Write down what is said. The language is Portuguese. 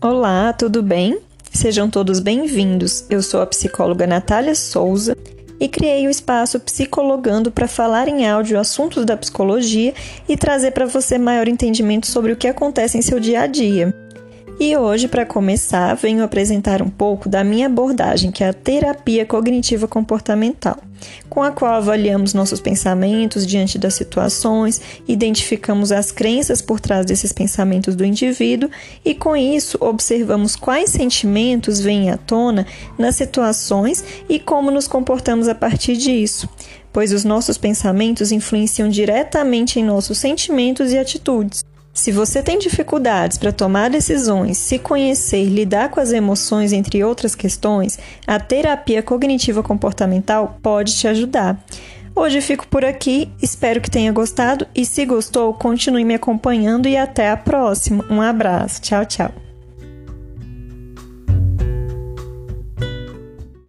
Olá, tudo bem? Sejam todos bem-vindos. Eu sou a psicóloga Natália Souza e criei o espaço Psicologando para falar em áudio assuntos da psicologia e trazer para você maior entendimento sobre o que acontece em seu dia a dia. E hoje, para começar, venho apresentar um pouco da minha abordagem, que é a terapia cognitiva comportamental, com a qual avaliamos nossos pensamentos diante das situações, identificamos as crenças por trás desses pensamentos do indivíduo e, com isso, observamos quais sentimentos vêm à tona nas situações e como nos comportamos a partir disso pois os nossos pensamentos influenciam diretamente em nossos sentimentos e atitudes. Se você tem dificuldades para tomar decisões, se conhecer, lidar com as emoções, entre outras questões, a terapia cognitiva comportamental pode te ajudar. Hoje fico por aqui, espero que tenha gostado e se gostou, continue me acompanhando e até a próxima. Um abraço, tchau, tchau.